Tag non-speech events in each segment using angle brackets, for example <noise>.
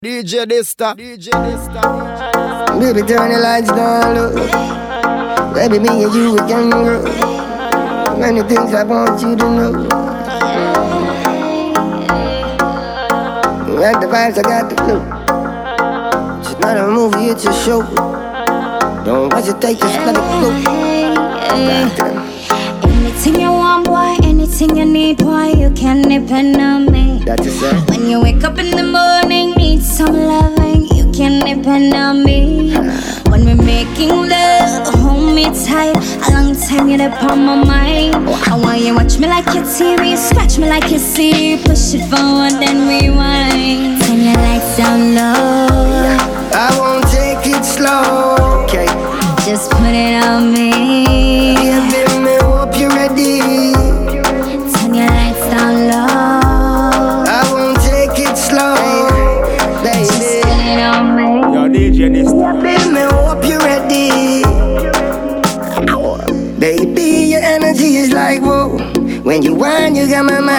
DJ Dysta, DJ Dysta. Baby, turn the lights down low. Baby, me and you again, girl. Many things I want you to know. You got the vibes, I got the flow. It's not a movie, it's a show. Don't hesitate, just let it go. Goddamn. Anything you want, boy, anything you need, boy, you can depend on me. That's a set. When you wake up in the morning, need some loving, you can depend on me. <sighs> When we're making love, hold me tight. A long time you're upon my mind. I want you watch me like your TV, scratch me like you see, push it forward then rewind. Turn your lights down low, I won't take it slow. Okay. just put it on me.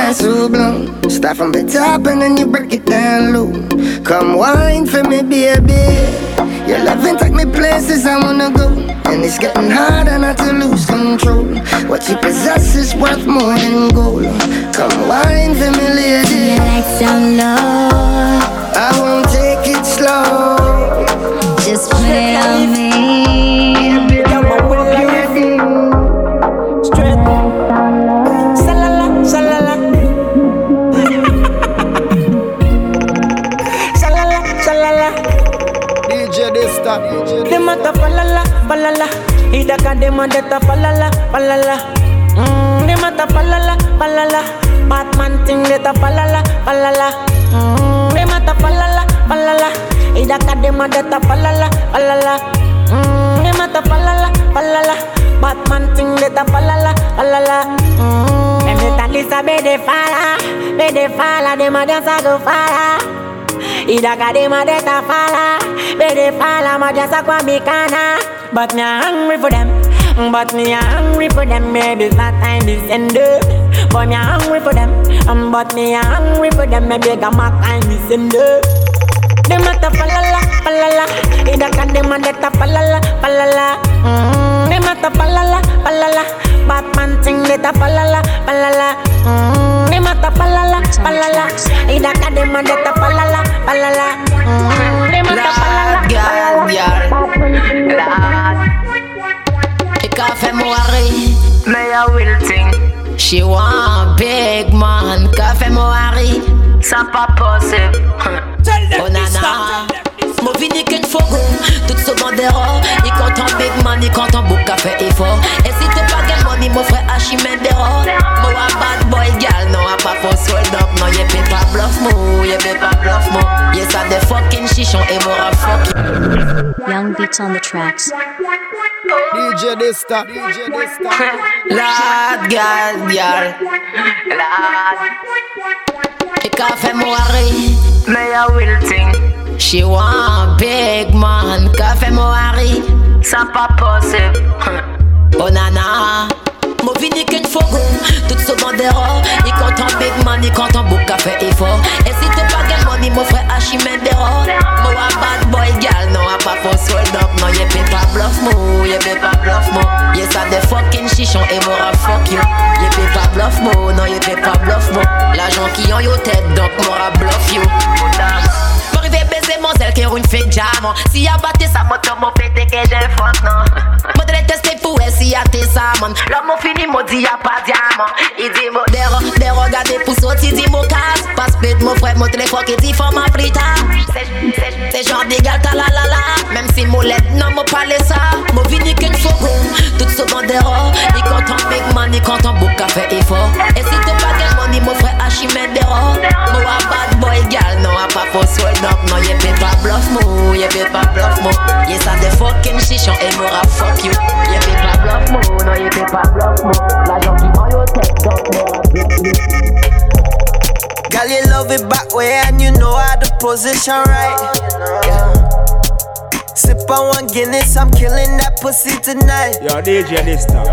Got my mind so blown. Start from the top and then you break it down low. Come wine for me, baby. Your loving take me places I wanna go. And it's getting harder not to lose control. What you possess is worth more than gold. Come wine for me, Turn lady. your lights down low. I won't take it slow. Just play on me. Ida ka dem a de ta falala, falala. Mm, dem a ta falala, falala. Batman ting de ta falala, falala. Mm, dem a ta falala, falala. Ida ka dem a de ta falala, falala. Mm, dem a ta falala, falala. Batman ting de ta falala, falala. Mm, dem de ta lisa be de fala, be de fala, dem a dance a go fala. Ida kadema de ta fala Be de fala ma just kwa mikana But me a hungry for them But me a hungry for them Maybe it's not time this end up But me a hungry for them um, But me a hungry for them Maybe got my time this end up Dem a ta falala, falala Ida kadema de ta falala, falala mm, Dem a ta falala, falala Batman ting de ta falala, falala mm, Dem a ta falala, falala Ida kadema de ta falala, falala She want big man, café Moari. Ça pas possible. Oh nana. Mon vini qu'une fogo, tout ce bandera. Il compte en big man, il compte en book café et fort. Et si t'es pas gain money, mon frère Achimendera. Moi a bad boy gal, non a pas for sold up. Non y'a pas bluff mo, y'a pas bluff mo. Y'a ça des fucking chichon et moi a fuck Young beats on the tracks. DJ Dysta, DJ Dysta. Lord, girl, girl. Lord. Ik kan even worry, me a will thing. She want big man, café worry. Ça pas possible. Oh nana. Mon vini qu'une fogo, tout ce bandera. Compte en big man, compte en book café et fort. Et si t'es pas gain money, mon frère Achimendera. Moi a bad boy gal, non a pas for sold up. Non y'a pas bluff mo, y'a pas bluff mo. Y'a ça des fucking chichon et moi a fuck you. Y'a pas bluff mo, non y'a pas bluff mo. L'argent qui en yo tête, donc moi a bluff you. M'arriver baiser mon zèle qui est une fake diamant. Si y'a battu sa moto, mon pété que j'ai fuck non. Moi te tester pour elle si y'a tes samon. L'homme mon fini, mon dit y'a pas diamant. Il dit mon déro, déro, regardez pour sortir, dit mon casse. Passe pète mon frère, mon téléphone qui dit faut ma frita. C'est genre d'égal ta la la la. Même si mon lait, non, mon parler ça. Mon vini qu'une fogo, tout ce bandéro. Il compte en big man, il compte en book café et fort. Et si t'es pas gain money, mon frère Achimendero. Moi Non, y'a pas bluff mo, y'a pas bluff mo. Y'a ça des fucking chichon et moi a fuck you. Y'a pas bluff mo, non, y'a pas bluff mo. L'argent qui en yo tête, donc. Girl, you love it back way and you know how to position right. Yeah sip on one Guinness, I'm killing that pussy tonight. Yo, DJ this time.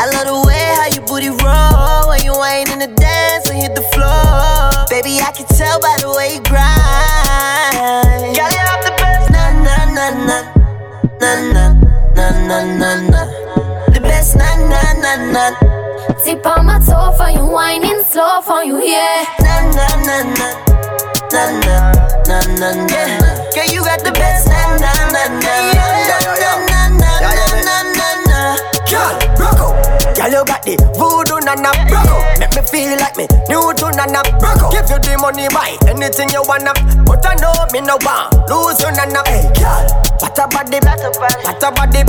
I love the way how you booty roll when you ain't in the dance and hit the floor. Baby, I can tell by the way you grind. Got it off the best. Nah, nah, nah, nah, nah, nah, nah, nah, nah, nah. The best. Nah, nah, nah, nah. Tip on my toe for you, whining slow for you, yeah. Nah, nah, nah, nah na na na na. Girl, you got the best na na na na na na na na na na na. Girl. Girl, you got the voodoo nana rock out. Make me feel like me new to nana rock out. Give you the money, buy anything you wanna. But I know me no want lose you nana. Hey, girl, what a body, what a body.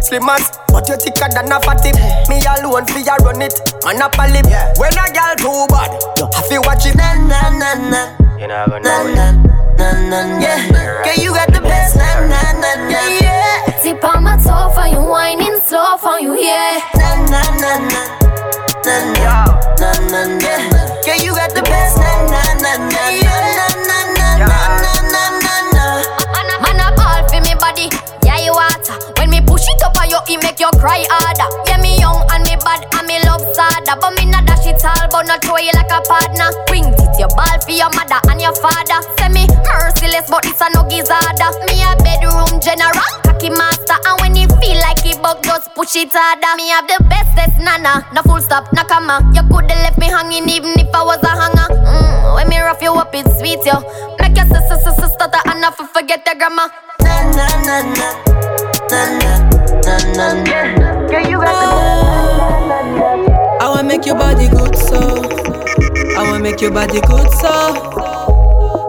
Slim as, but you thicker than a fatty. Me alone fi ya run it, man a lip. When a girl too bad, you have to watch it. Na na na na you not gonna know it. Nah, nah, nah, yeah. Girl, you got the best. Nah, nah, nah, nah, yeah. Tip on my toe for you, whining slow for you, yeah. Nah, nah, nah, nah. Nah, nah, nah, nah, yeah. Girl, you got the best. Nah, nah, nah, nah, yeah. Up on you, it make you cry harder. Yeah me young and me bad and me love sadder, but me not dash it all, but not throw you like a partner. Bring it your ball for your mother and your father. Say me merciless, but it's a no gizzarder. Me a bedroom general, cocky master, and when you feel like it bug, just push it harder. Me have the bestest nana, no full stop, no comma. You coulda left me hanging even if I was a hanger. Mm, when me rough you up, it's sweet yo. Make your sister sister stutter and not forget the grandma. Na na na na. Na na na na na. Girl, you got the I wanna make your body good, so. I wanna make your body good, so.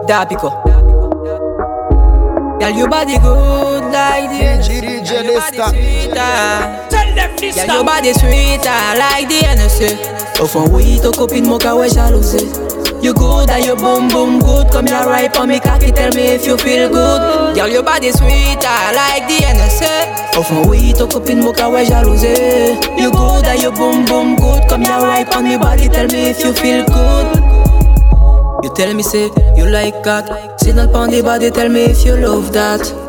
Dapico. Girl, your body good like this. DJ, DJ, Girl, your body Dysta. sweeter. Tell them this Girl, your body sweeter like the NSA. Au fond, oui, ton copine, mon cas, ouais, jalousée. You good and you boom boom good. Come here right on me cocky, tell me if you feel good. Girl, your body sweeter like the NSA. Fond, oui, ton copine, mon cas, ouais, jalousée. You good and you boom boom good. Come here right on me body, tell me if you feel good. You tell me say you like that Sit dans le pan body, tell me if you love that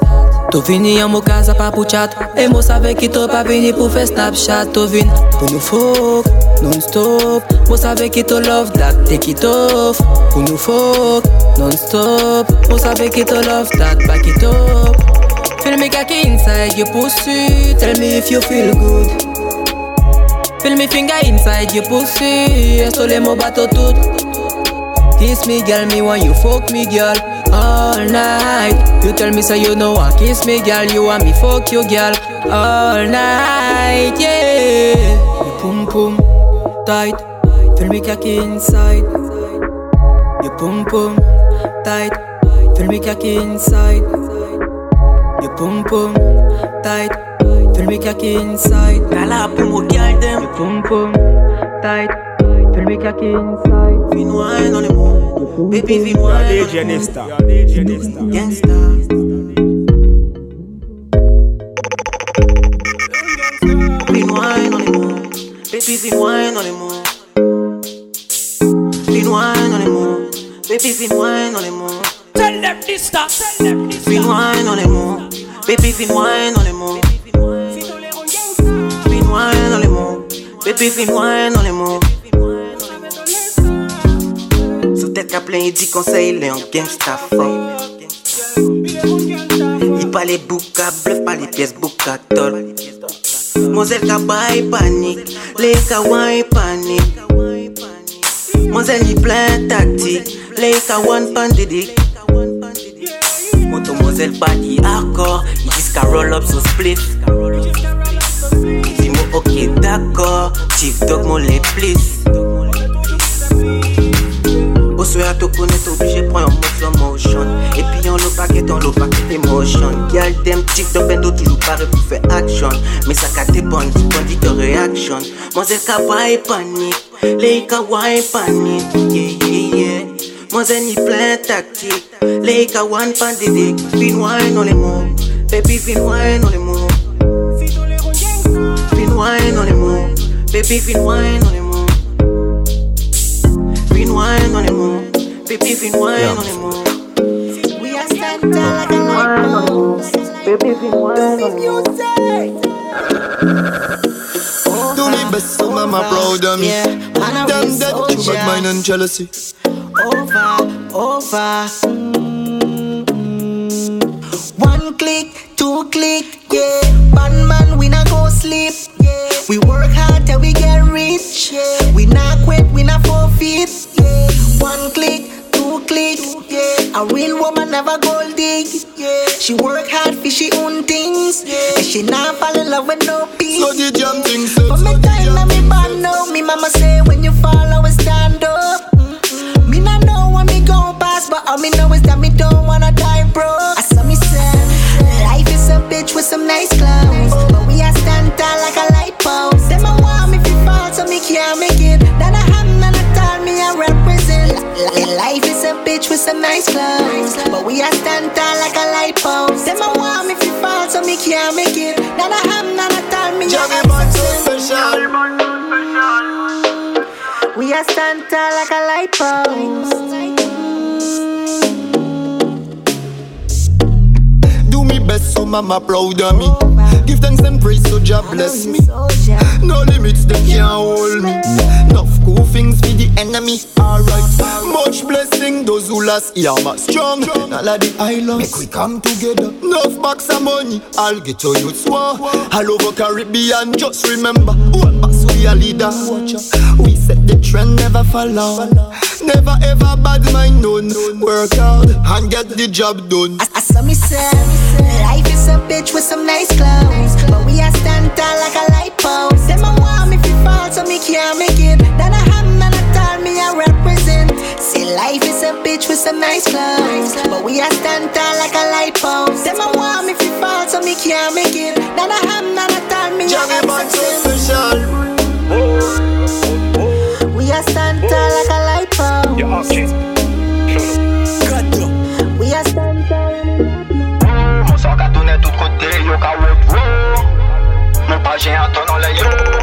Tô vini amo casa papo chato Ei moça vem que tô pra vini pro fest Snapchat. Tô vin pro no fogo, non stop. Mo vem que tô love that take it off Pro no non stop. Mo vem que tô love that back it up Feel me kaki inside your pussy. Tell me if you feel good. Feel me finger inside your pussy. Estole mo bato tout. Kiss me girl me want you fuck me girl all night. You tell me say you know I kiss me, girl, you want me fuck you, girl, all night, yeah. You pum pum tight, feel me cocky inside. You pum pum tight, feel me cocky inside. You pum pum tight, feel me cocky inside. Gala pou mo girl dem. You pum pum tight, feel me cocky inside. Fin wine on the moon. Baby, fin wine on DJ the moon. Nesta. DJ Nesta. Gangsta. Fin wine on the moon. Baby, fin wine on the moon. Fin wine on the moon. Baby, fin wine on the moon. Tell them this stop. Tell them this Fin wine on the moon. Baby, fin wine on the moon. Fin wine on the moon. Baby, fin wine on the moon. sait qu'à plein, il dit conseil, il est en gangsta fort. Il pas les boucs bluff, pas les pièces boucs à tort. Moselle Kaba est panique, les Kawan est panique. Moselle est plein tactique, les Kawan pandédique. Moto Moselle pas dit accord, il dit roll up so split. Il dit moi ok d'accord, Chief Dog mon les plis. Osu ya to konen to obije pran yon move yon motion. Epi yon lo paket, yon lo paket emotion. Gyal dem chik do bendo toujou pare pou fe action. Me sa ka depan, di pon di te reaction Mwazel ka baye panik, le yi ka waye panik Yeah, yeah, yeah. Mwazel ni plen taktik, le yi ka wan pan Vin nan le baby vin waye nan le mou Vin waye nan le baby vin nan le Fin wine on the moon. Baby, fin wine on the moon. We are stand tall like a light post. Baby, fin wine on the moon. Do me best, so mama proud of me. Yeah, man, I Them dead so through bad mind jealous. and jealousy. over, over. Mm. One click, two click, yeah. One man, we not go sleep. Yeah. We work hard till we get rich. Yeah. We not quit, we not forfeit. Click, yeah. A real woman never gold dig. Yeah. She work hard for she own things. Yeah. And she not fall in love with no peace. So the jam thing But me time na me band now. Me mama say when you fall, always stand up. Mm-mm. Me not know when me gon' pass, but all me know is that me don't wanna die broke. I saw me say, life is a bitch with some nice clothes, but we are stand tall like a light post. Them a want me fi fall, so me can't make it. That I have is with some nice clothes, but we are stand tall like a light post. Them a want me fi fall, so me can't make it. That I have none at all, me Jammy so special. We are stand tall like a light post. Do me best so mama proud of me. Give thanks and praise so Jah bless me. Oh, no limits they can't hold me. Enough cool things for the enemy. Alright, much blessing those who lost Yama strong. All of the islands make we come together. Enough bucks of money, I'll get to you war. All over Caribbean, just remember, one boss we a leader. Watch out. We set the trend, never follow. Never ever bad mind none. Work hard and get the job done. I saw me say, life is a bitch with some nice clothes, but we are stand tall like a light post. So me can't make it. That I have none at all, me I represent. See, life is a bitch with some nice clothes, but we are stand tall like a light post. Them a want me fi fall, so me can't make it. That I have none at all, me Jammy I Band so represent. special. We are stand tall like a light post. We are stand tall. Mon sang a tourné tout côté, yo ka wet wo Mon page a ton dans les yo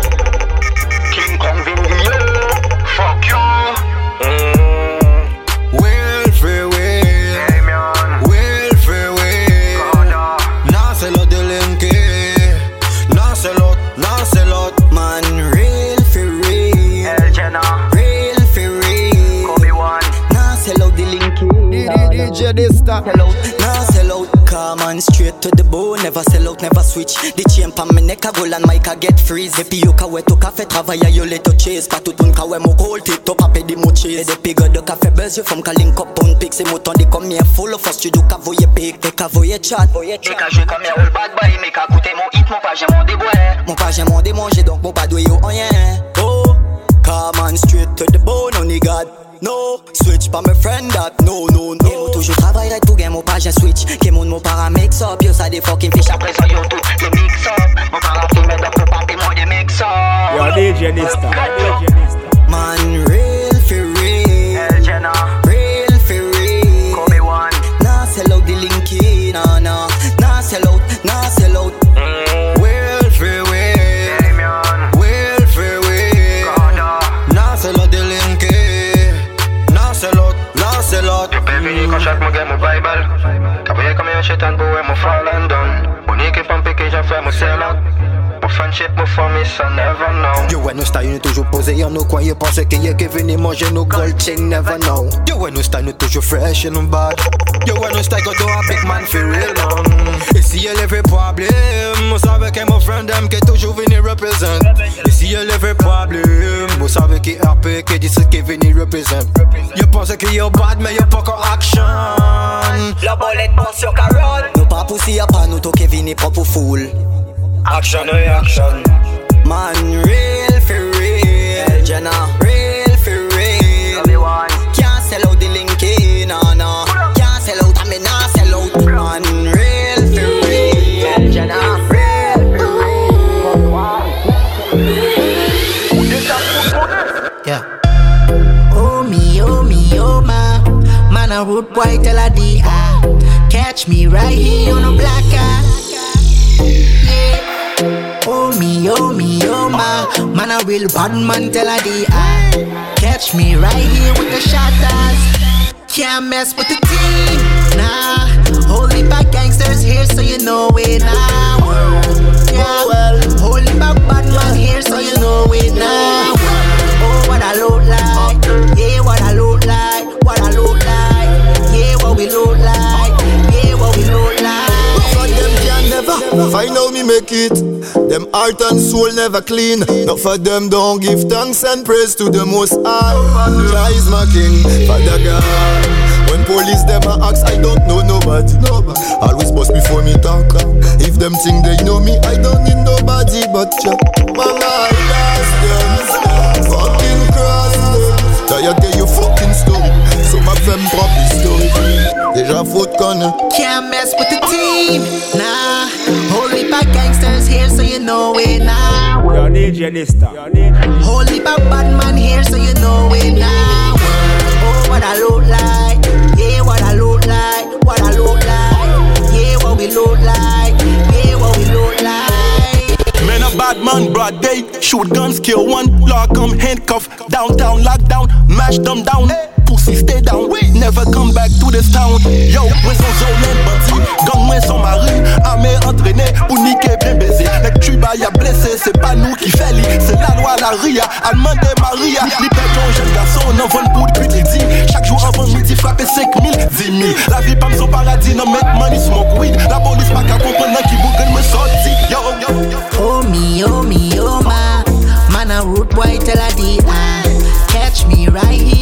to the bone Never sell out, never switch. The chain pa me neck a go and mic a get freeze. Epi yo ka wet to café travailler yo let to chase. Pa tout moun ka we mo gold tip to pa pe di mo chase. E depi go de café buzz yo fom ka link up on pic Se mouton di kom here full of us studio ka voye pic. E ka voye chat. Me ka jwe comme un old bad boy Me ka koute mon hit, mon page mon déboire. Mon pa jen mon démanger donc mon pa dwe yo oh anyen Oh, come on straight to the bone only God No, switch pa me friend that No, no, no. Yo toujou travay right pou gen mon pa jen switch. Ke moun mon para mix up Yo sa de fucking fish Après ça yo tout le mix up Mon para filme donc faut pas mon de mix up Yo, DJ Dysta. Man, real for real. El Jenna. Real for real. Obi-Wan Nah sell out the linky Nah, nah. Nah sell out, nah sell chak mwen gen mwen Bible. Kaboye kom yon chetan pou we mwen fallen down Mwen ki fam peke jan fè mwen sell out. Mwen friendship mwen fomis I never know. Yo wè nou style nou toujou pose Yon nou kwa yon pense ke ye ke vini manje nou gold chain? Never know. Yo wè nou style nou toujou fresh and nou bad. Yo wè nou style go do a big man for real man. E si yel every problem. Mou save ke mou friend dem ke toujou vini represent si yel every problem Mou save ki RP ke disit ke vini represent. Yo pense ke yo bad men yo pa kon action. La bolet pon sur karot Nou pa pousi a pa nou to ke vini pa pou fool Action reaction Man real for real. Jenna boy tell a D ah Catch me right here on a black eye Yeah. Oh me, oh me, oh ma. Man a real bad man tell a D ah Catch me right here with the shatters. Can't mess with the team, nah. Holy back gangsters here so you know it now Yeah, well Holy back bad man here so you know it now Oh, what I look like. Look like. Yeah, what we look like. For them can never find how me make it. Them heart and soul never clean. Not for them don't give thanks and praise to the Most High. Jah is my King, Father God. When police them a ask, I don't know nobody. nobody. Always bust before me talk. If them think they know me, I don't need nobody but you. Mama, I lost them. Fucking cross them. Tired of your fucking story. Some of them probably story. Déjà faute connu. Can't mess with the team, nah. Holy pack gangsters here, so you know it now. Your DJ Dysta. Holy pack bad man here, so you know it now. Oh, what I look like, yeah, what I look like, what I look like, yeah, what we look like, yeah, what we look like. Man, a bad man, broad day. Shoot guns, kill one. Lock 'em, handcuff. Downtown, lockdown. Mash them down. Stay down. Never come back to this town. Yo, moi son zone bandit. Gang, moi son mari. Armé, entraîné. Pour niquer, bien baiser. Le tuba, y'a blessé. C'est pas nous qui fait. C'est la loi, la ria. Allemande Maria. Li jeune garçon. On vend pour. Chaque jour avant midi, frapper 5000, 10 000. La vie, pas son paradis. Non, make money, smoke weed. La police, pas qu'à comprendre qui me. Yo, yo, yo. Oh me, oh me, oh my. Man a root boy a D I. Catch me right here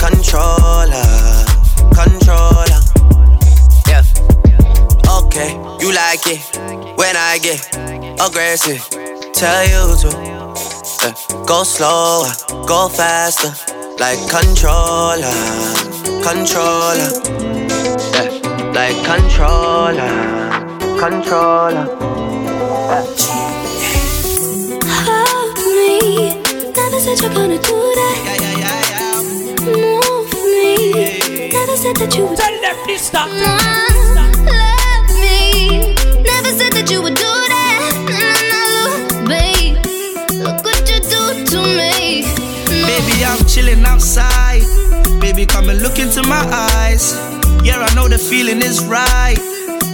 Yeah, controller, controller. Yeah. Okay, you like it when I get aggressive. Tell you to yeah. go slower, go faster, like controller, controller. Yeah, like controller, controller. Hold me. Never said you're gonna do that. Said that you would. Tell them this stop. Love me. Never said that you would do that. No, babe. Look what you do to me. Baby, I'm chilling outside. Baby, come and look into my eyes. Yeah, I know the feeling is right.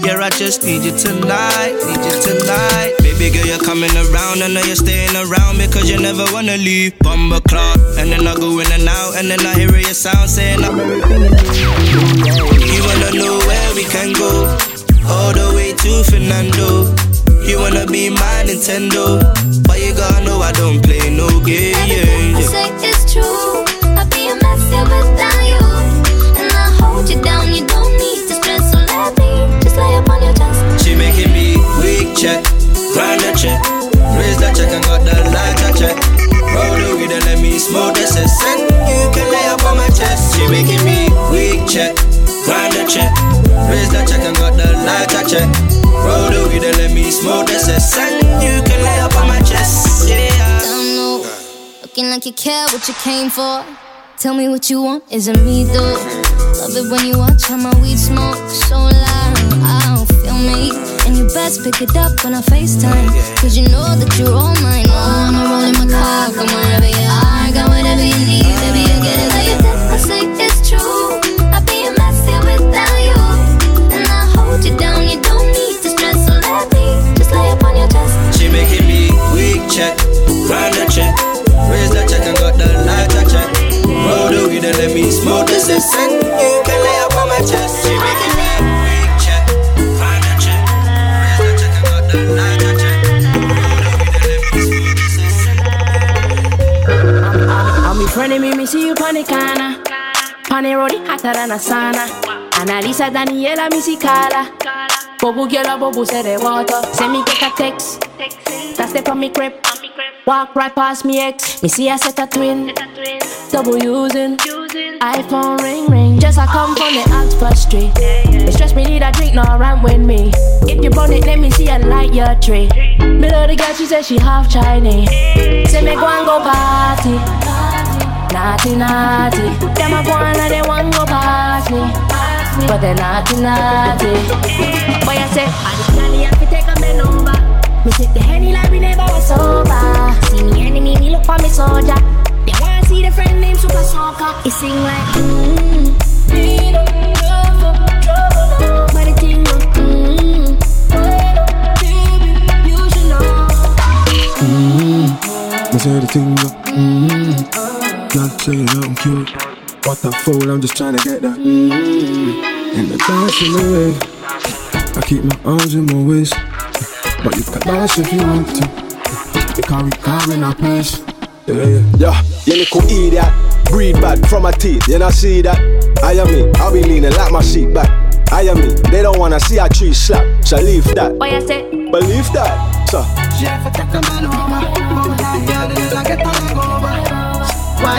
Yeah, I just need you tonight, need you tonight. Baby girl, you're coming around. I know you're staying around because you never wanna leave. Bumble clock, and then I go in and out, and then I hear your sound saying I'm everything. You wanna know where we can go? All the way to Fernando. You wanna be my Nintendo, but you gotta know I don't play no game. I say it's true. I'd be a mess here check, grind the check, raise the check and got the lighter check. Roll the weed and let me smoke the cess. You can lay up on my chest. She making me weak check, grind the check, raise the check and got the lighter check. Roll the weed and let me smoke the cess. You can lay up on my chest. Yeah. Don't know. Looking like you care what you came for. Tell me what you want, is it me though? Love it when you watch how my weed smoke so loud. I don't feel me. And you best pick it up when I FaceTime. Cause you know that you're all mine. Oh, I'ma roll in my car, come wherever you are. Got whatever you need, baby, the road, it hotter than a sauna. Analisa Daniela, Carla. Bobu girl, bobu water. Send me get text. That's the me crib. Walk right past me ex. Me see I set a twin. Double using. iPhone ring ring. Just I come from the Oxford Street. It stress me need a drink, no run with me. If you burn it, let me see a light your tree. Me love the girl, she said she half Chinese. Say me go and go party. Naughty, naughty. Them a go on and they want go me, but they're naughty, naughty. Boy, I say, I the I fi take a bend number. Me take the henny like we never was sober. See me enemy, me look for me soldier. They wanna see the friend named Super Soccer. He sing like, mm-hmm. but the thing, mmm, baby, you should know. Mmm, I say the thing, mm-hmm. Mmm, not saying I'm cute. What the fool, I'm just trying to get that mmm, in the dance in the way. I keep my arms in my waist, but you can dance if you want to. Because we in our place. Yeah, yeah. Yeah, you little idiot. Breathe bad from my teeth, you not see that? I am me, I'll be leaning like my seat back. I am me, they don't wanna see a tree slap, so leave that. Boy, I say, Believe that, so.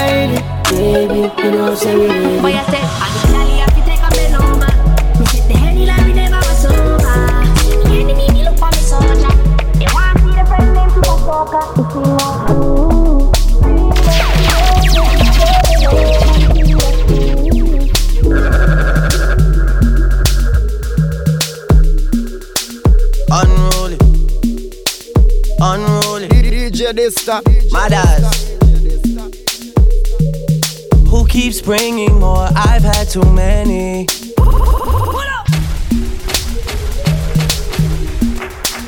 Baby, you know say we need Boy, I say, I the candy, I fi take a bend over. Me take the henny like we never was sober. Me enemy, me look for me soldier. They want see the friend named Super Soccer. He sing like, ooh. Unruly. Unruly. DJ Dysta. Mothers. Who keeps bringing more? I've had too many.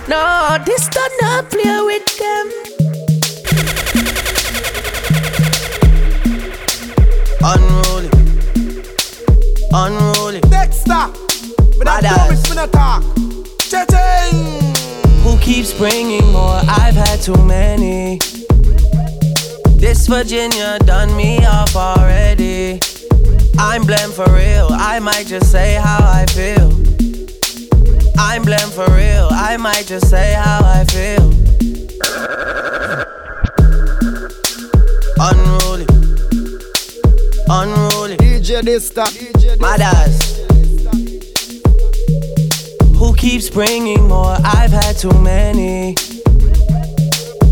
No, this do not play with them. Unruly. Unruly. Dexter. But I Mothers. promise me not talk. Cha-ching. Who keeps bringing more? I've had too many. This Virginia done me off already. I'm blamed for real. I might just say how I feel. I'm blamed for real. I might just say how I feel. Unruly. Unruly. DJ Dysta. Mothers. Who keeps bringing more? I've had too many.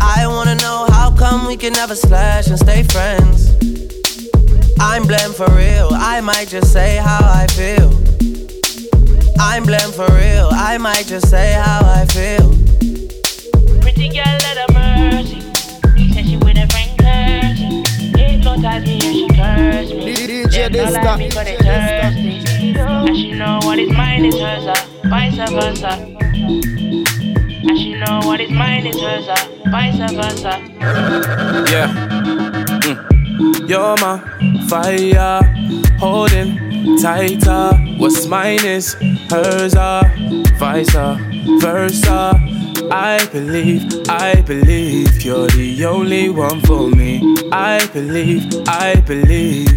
I wanna know how come we can never slash and stay friends. I'm blamed for real, I might just say how I feel. I'm blamed for real, I might just say how I feel. Pretty girl, let her mercy. Said she with a friend cursing. If no ties me, she curse me. DJ Them not like me, Dysta. but they thirsty. And she know what is mine is hers, uh, vice versa. And she know what is mine is hers, vice versa. Yeah. Mm. You're my fire, holding tighter. What's mine is hers, uh, vice versa. I believe, I believe you're the only one for me. I believe, I believe.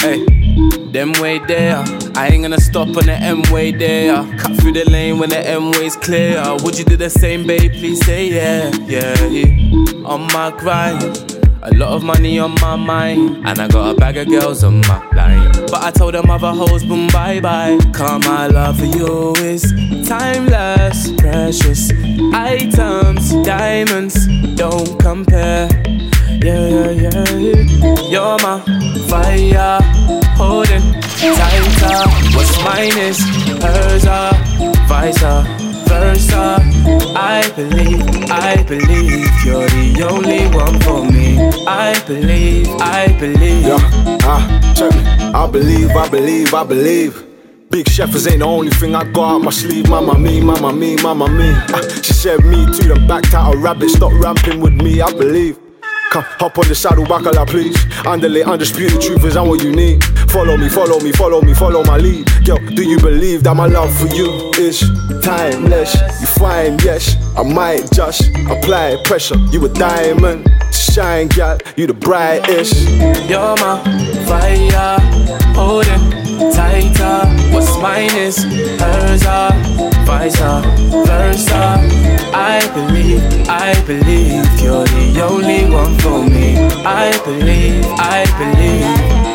Hey, them way there. I ain't gonna stop on the M way there. Cut through the lane when the M way's clear. Would you do the same, babe? Please say yeah, yeah. yeah. On my grind. A lot of money on my mind, and I got a bag of girls on my line. But I told them other hoes, boom, bye bye. Cause my love for you is timeless, precious items, diamonds, don't compare. Yeah, yeah, yeah. You're my fire, holding tighter. What's mine is hers, uh, vice versa. I believe, I believe you're the only one for me. I believe, I believe. Yeah, ah, check me. I believe, I believe, I believe. Big Sheffers ain't the only thing I got up my sleeve. Mama me, mama me, mama me. Ah, she said me too, then backed out a rabbit. Stop ramping with me, I believe. Hop on the saddle, bacala, please. Underlay, undisputed truth is what you need. Follow me, follow me, follow me, follow my lead. Yo, do you believe that my love for you is timeless? You find yes, I might just apply pressure. You a diamond, shine, gal, you the brightest. You're my fire, holding tighter. What's mine is hers, uh, vice versa. I believe, I believe you're the only one for me. I believe, I believe.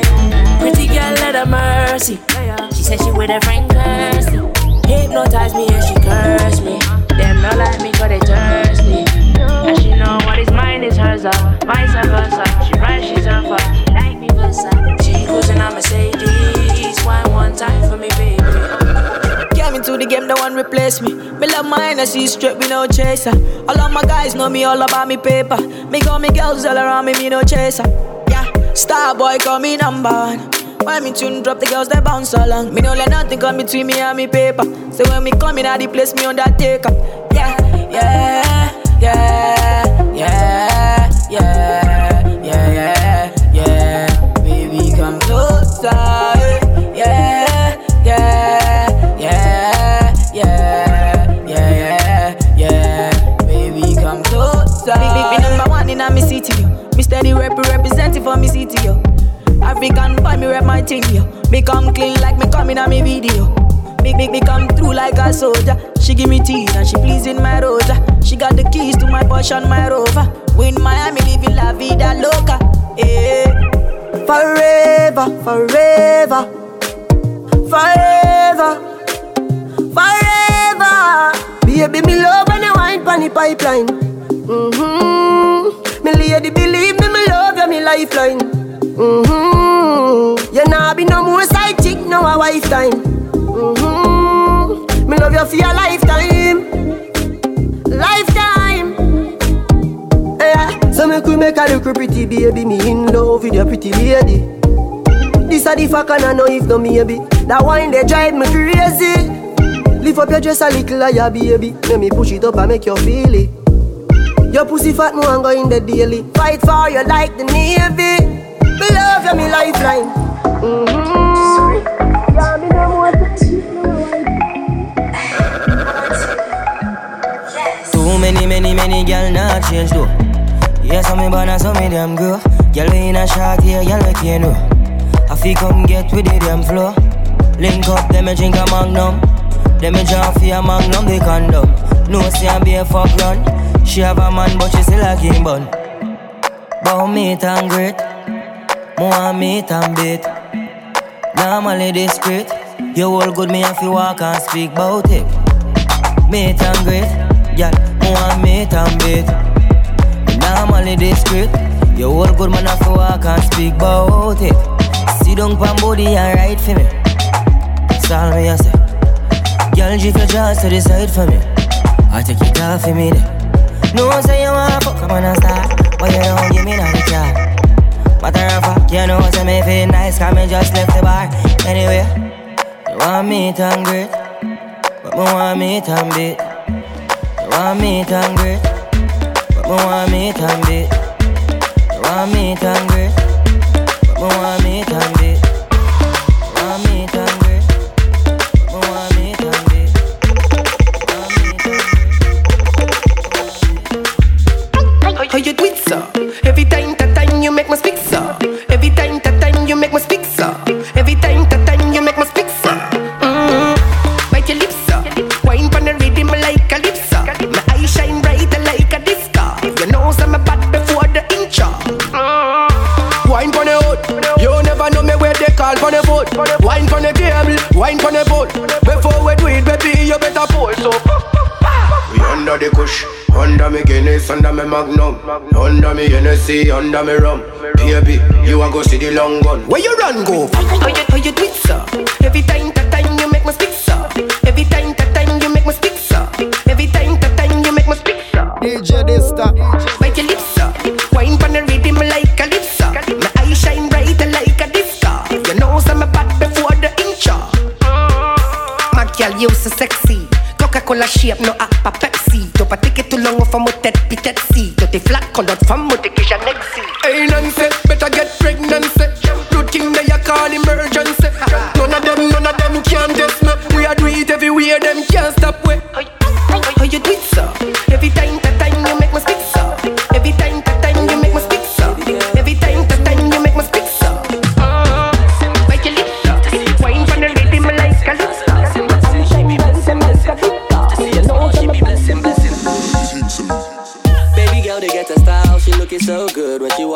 Pretty girl, let her mercy. She said she with her friend Kirsty. Hypnotize me and she curse me. Them not like me cause they thirsty. And she know what is mine is hers, uh, vice versa. She right, she's surfer. Like me versa. She goes in a Mercedes. Wine one time for me, baby. Into the game, no one replace me. Me love mine, I see straight, me no chaser. All of my guys know me all about me paper. Me got me girls all around me, me no chaser. Yeah, star boy call me number one. When me tune drop, the girls they bounce along. Me no let nothing come between me and me paper. So when me come in, I place me undertaker. Yeah, yeah, yeah, yeah, yeah, yeah, yeah, soldier. She give me tea and she pleasing my rosa. She got the keys to my Porsche and my Rover. We in Miami living la vida loca. Eh. Forever, forever, forever, forever. Baby, me love when you wine pon the pipeline. Mm-hmm. Me lady, believe me, me love you, me lifeline. Mm-hmm. You nah be no more side chick, no a wife time. Mm-hmm. Love you for your lifetime, lifetime. Yeah. So me could make a look pretty baby, me in love with your pretty lady. This a the fuck and I know if no maybe. That wine they drive me crazy. Lift up your dress a little higher, baby. Let me push it up and make you feel it. Your pussy fat, no go in the daily. Fight for you like the navy. Love you, me lifeline. Mm-hmm. Many, many, many girl not change though. Yes, I'm a banana, so me damn girl. Girl, we in a shot here, girl, like you know. I feel come get with the damn flow. Link up, them a drink a magnum. Them a draw for a magnum, they condom. No, see I be a fuck run. She have a man, but she still a king bun. Bow meat and great. More meat and bait. Normally discreet. You all good, me if you walk and speak bout it. Meat and great. Yeah, more meat and bait. Normally discreet. You all good, man you walk and speak about it. Sit down pan body and ride for me. That's all me I say. Girl, drift your jaws to the side for me. I take it off for me then. No say you wanna fuck, come on and start. But you don't give me none of Matter of fact, you know say me feel nice, cause me just left the bar. Anyway, you want me to great, but me want me to beat. Want me to great, but me want me to. You want me to great, but me want me under me Magnum, under me Hennessy, under me rum. Baby, you a go see the long gun. Where you run go? How you, how you do it, sir? Every time, that time you make me speak, sir. Every time, that time you make me speak, sir. Every time, that time you make me speak, sir. DJ Dysta. Bite your lips, sir. Wine pon the rhythm like a lip, sir. My eyes shine bright like a disco. You know some bad before the intro. My girl, you so sexy. Coca-Cola shape, no colored from my take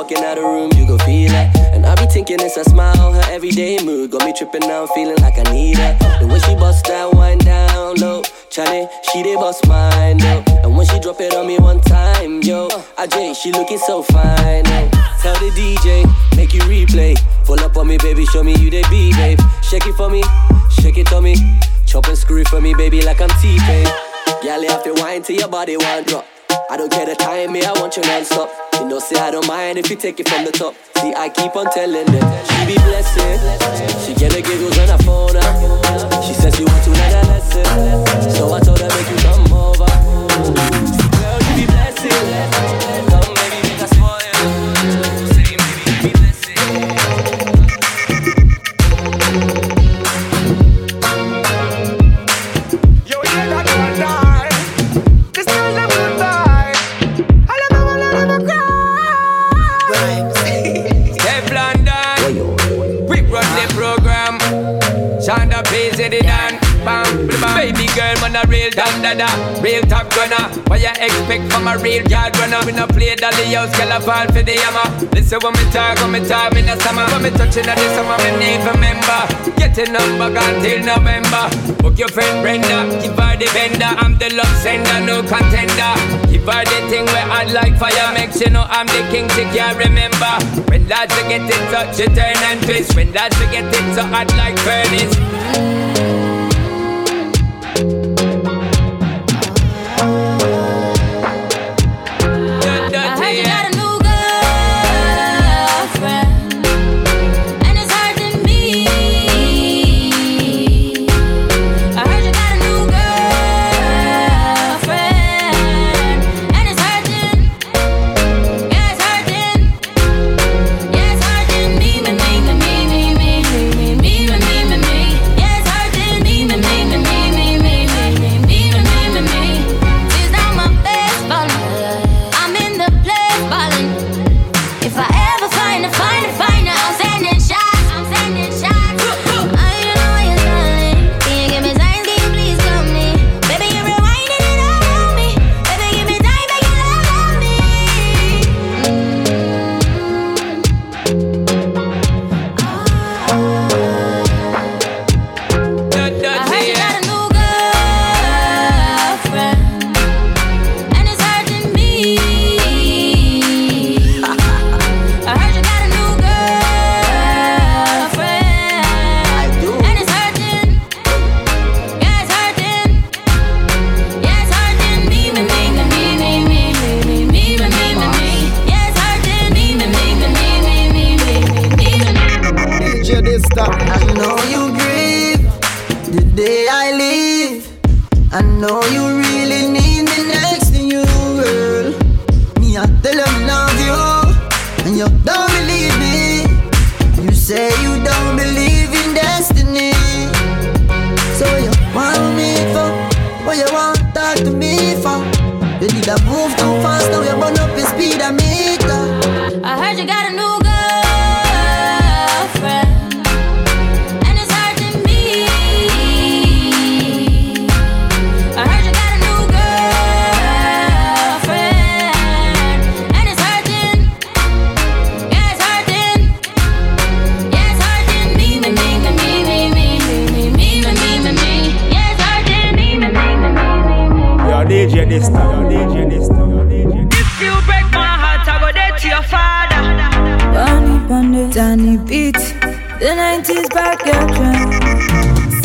walking out the room, you go feel it. And I be thinking it's a smile, her everyday mood got me tripping now, feeling like I need her. The way she bust that wine down low, Charlie, she did bust mine though. And when she drop it on me one time, yo, I J, she looking so fine. Oh. Tell the DJ, make you replay. Pull up on me, baby, show me you they be, babe. Shake it for me, shake it on me. Chop and screw it for me, baby, like I'm T-Pain. You have to wine till your body one drop. I don't care the time, me, I want you non-stop. You know, say I don't mind if you take it from the top. See, I keep on telling them, she be blessed. She get the giggles when I phone her. She says she wants to learn a lesson. So I told her, make you Girl, man, a real dan dada, real top gunner. What you expect from a real yard runner? We no play dolly house, girl, I fall for the hammer. Listen when me talk, when me talk in the summer. When me touching on the summer, me need remember. Get a number, till November. Book your friend Brenda, give her the vendor. I'm the love sender, no contender. Give her the thing where I like fire, make she know I'm the king. She can't remember. When lads get it touch, she turn and twist. When lads get it so hot like furnace. Beat, the 90s back trend.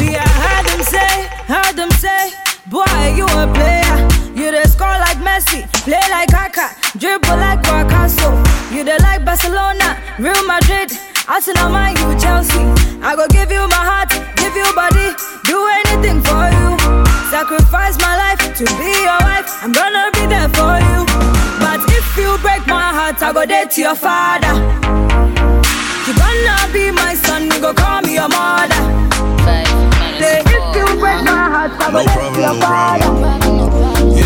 See, I heard them say, heard them say, boy, you a player. You the score like Messi, play like Kaka, dribble like Picasso. You the like Barcelona, Real Madrid, Arsenal, Man U, Chelsea. I go give you my heart, give you body, do anything for you. Sacrifice my life to be your wife. I'm gonna be there for you. But if you break my heart, I go dead to your father. You gonna be my son, you go call me your mother. Say if you break my heart, I go dead to your father.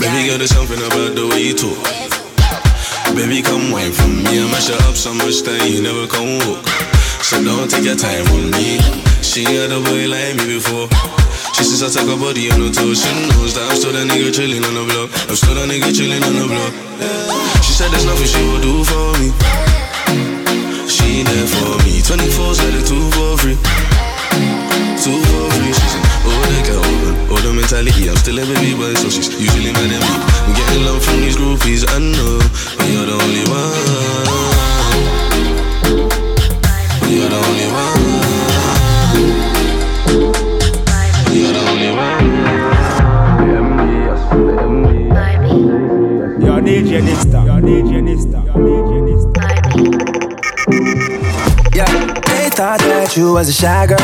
Baby girl, there's something about the way you talk. Baby, come wine from me. I mash it up so much that you never come walk. So don't take your time on me. She had a boy like me before. She since I took her body on the toes. She knows that I'm still that nigga chilling on the block. I'm still that nigga chilling on the block. She said there's nothing she will do for me. She there for me. 24 said it two for free. Two for free. She's an older girl, older mentality. I'm still a baby boy, so she's usually mad at me. I'm getting love from these groupies, I know, but you're the only one. You're the only one. DJ Dysta. Yo, DJ Dysta. Yo, DJ Dysta. Yeah, they thought that you was a shy girl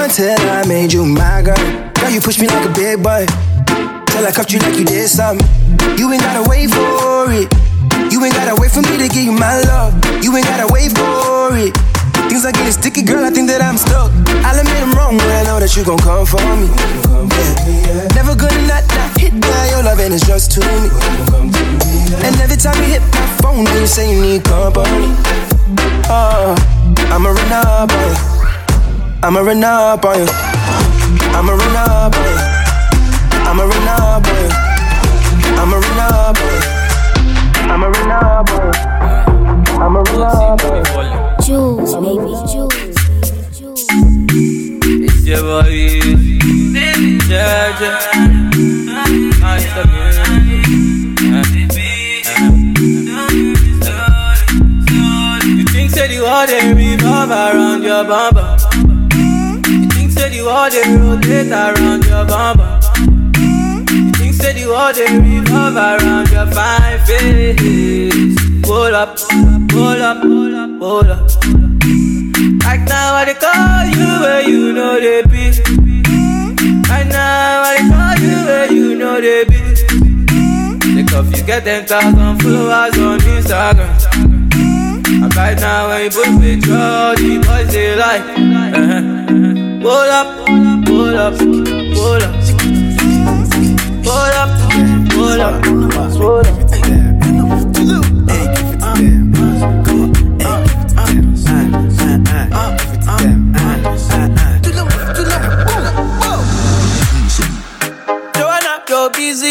until I made you my girl. Now you push me like a big boy till I cuffed you like you did something. You ain't gotta wait for it. You ain't gotta wait for me to give you my love. You ain't gotta wait for it. Things are getting sticky, girl. I think that I'm stuck. I'll admit I'm wrong, but I know that you gon' come for me. Never gonna not, not hit by your love, and it's just to me. And every time you hit my phone, you say you need company. Oh, I'ma run up on you. I'ma run up on you. I'ma run up on you. I'ma run up on you. I'ma run up on you. I'ma run up on you. I'ma run up on you. Jules, baby, Jules. It's your boy, yeah, yeah. Master You think say the world they revolve around your bumper? You think say the world they rotate around your bumper? You think say the world they revolve around your fine face? Pull up, pull up, pull up, pull up. Right now I call you where you know they be. Right now I call you where you know they be. Because you get ten thousand followers on Instagram. And right now when you put picture, all the boys they like. Uh-huh. Pull up, pull up, pull up. Pull up, pull up, pull up.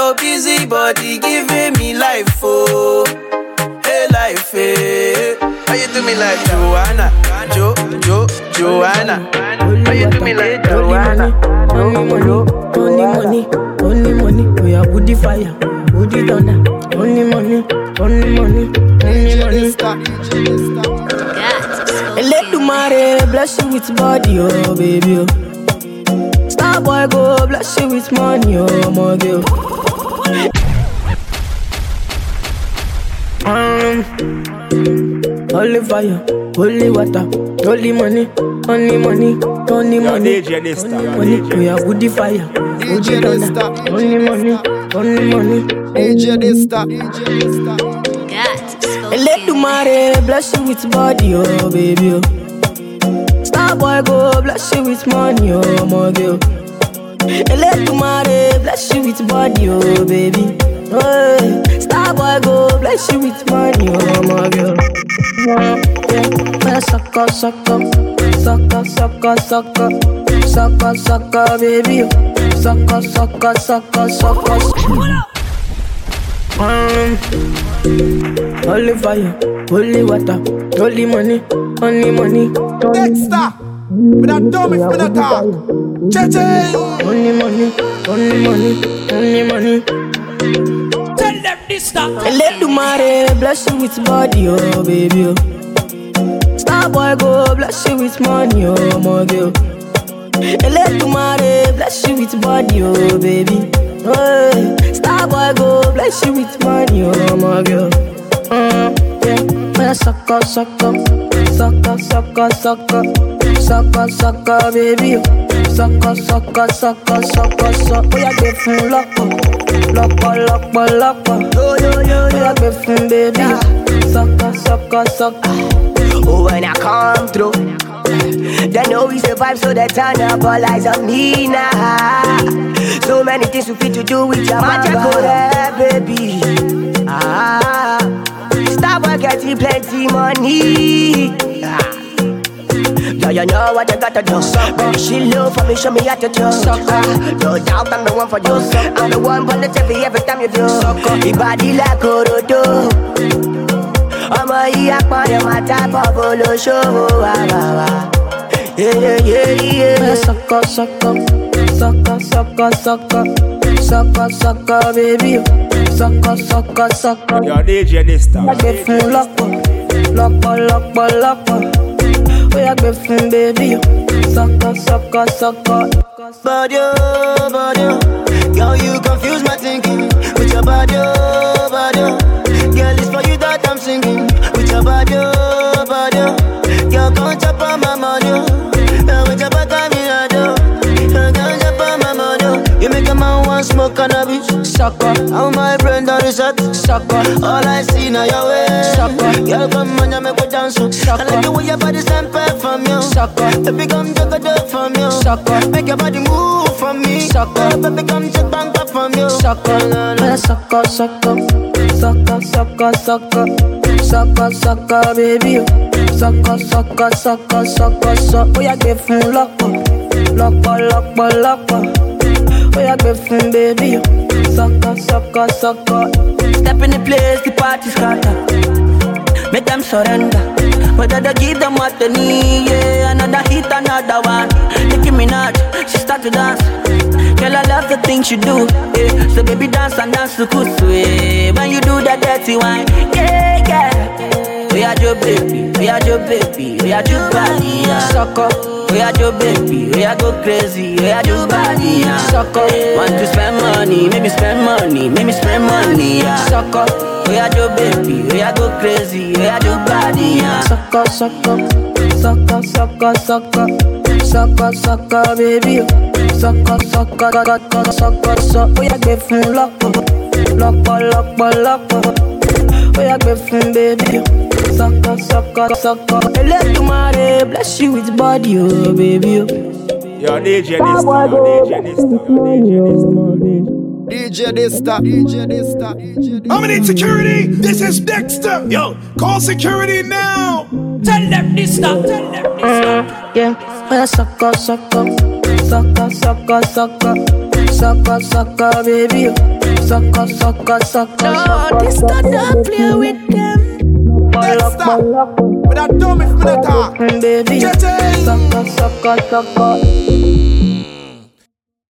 your busy body giving me life, oh, hey life, hey. How you do me like Joanna, Jo, Jo, Joanna? How you do me like Joanna? Only money, only money, only money. We are woody fire, woody thunder. Only money, only money, only money. Elédùmarè bless you with body, oh baby. Oh. Star boy go bless you with money, oh my girl. Oh. Um, holy fire, holy water, holy money, only money, only money, DJ only money. We are woody fire, woody thunder. Only money, only money. DJ Dysta. Let the mare bless you with body, oh baby. Oh. Star boy go bless you with money, oh my girl. The mare bless you with body, oh baby. Oh, star boy go bless you with money, oh my girl. Yeah, yeah. Sucker, sucker, sucker, sucker, sucker, sucker, sucker, baby. Sucker, sucker, sucker, sucker. Um, holy fire, holy water, holy money, only money. Dexter. But that dumb if me not talk. Cha-ching. Money, money, money, money, money, money. Tell them this stop. Let the money bless you with body, oh baby. Oh. Star boy go bless you with money, oh my girl. Let the money bless you with body, oh baby. Oh, star boy go bless you with money, oh my girl. Mm, yeah, sucker, sucker, sucker, sucker, sucker. Baby Sucker, sucker, baby. Sucker, sucker, sucker, sucker, sucker. Bóyá gbé fún lọ́pọ̀, lọ́pọ̀, lọ́pọ̀, lọ́pọ̀. Bóyá gbé fún baby. Sucker, sucker, sucker. Oh, when I come through, they know we survive, so they turn up all eyes on me now. So many things we fit to do with your magic, baby. Ah, stop getting plenty money. Ah. Yeah, you know what you gotta do. Baby, she love for me, show me how to do. No doubt I'm the one for you. I'm the one for the TV every time you do. Your body like Orodo. ọmọ yìí apọ̀lẹ̀ máa tábọ̀ bó ló ṣòwò wá wá wá. Sọkọ sọkọ sọkọ sọkọ sọkọ sọkọ sọkọ bébí o sọkọ sọkọ sọkọ. Yo, DJ this time. Lágbè fún lọ́pọ̀ lọ́pọ̀ lọ́pọ̀ lọ́pọ̀. Gbé fún bébí o sọkọ sọkọ sọkọ. Body oh, body oh, girl you confuse my thinking with your body oh, body oh. Make a man want smoke cannabis. Sucker, how my brain done reset. Sucker, all I see now your way. Sucker, girl come on you make me dance. Sucker, I like the way your body sample from you. Sucker, baby come take a dip from you. Sucker, make your body move from me. Sucker, baby come take bank up from you. Sucker, sucker, sucker, sucker, sucker, sucker, sucker, sucker, baby. Sucker, sucker, sucker, sucker, sucker. Yá gbé fún lọ́pọ̀, lọ́pọ̀, lọ́pọ̀, lọ́pọ̀. Ó yá gbé fún baby. Sucker, sucker, sucker. Step in the place, the party scatter. Make them surrender. Whether they give them what they need, yeah. Another hit, another one. Nicki Minaj, she start to dance. Girl, I love the things you do, yeah. So baby, dance and dance to kusu, yeah. When you do that dirty wine, yeah, yeah. We are your baby, we are your baby, we are your body, yeah. Sucker. We are your baby, we are go crazy, we are your body, yeah. Sucker. Want to spend money, maybe spend money, maybe spend money, yeah. Sucker. We are your baby, we are go crazy, we are your body, yeah. Sucker, sucker, sucker, sucker, sucker, sucker, sucker, baby. Sucker, sucker, sucker, sucker, sucker. Ó yá gbé fún lọ́pọ̀, lọ́pọ̀, lọ́pọ̀, lọ́pọ̀. Ó yá gbé fún baby. Sucker, sucker, sucker. Elédùmarè bless you with body, oh baby. Yo, DJ this time, DJ this time, DJ this time. DJ this stop, DJ this stop, DJ this How many security? This is Dexter. Yo, call security now. Tell them this stop. Tell them this stop. Mm, yeah, oh yeah, sucker, sucker, sucker, sucker, sucker, sucker, sucker, baby. Sucker, sucker, sucker. No, this not play with them. Dexter, but that dumb if me not talk. Baby, sucker, sucker, sucker.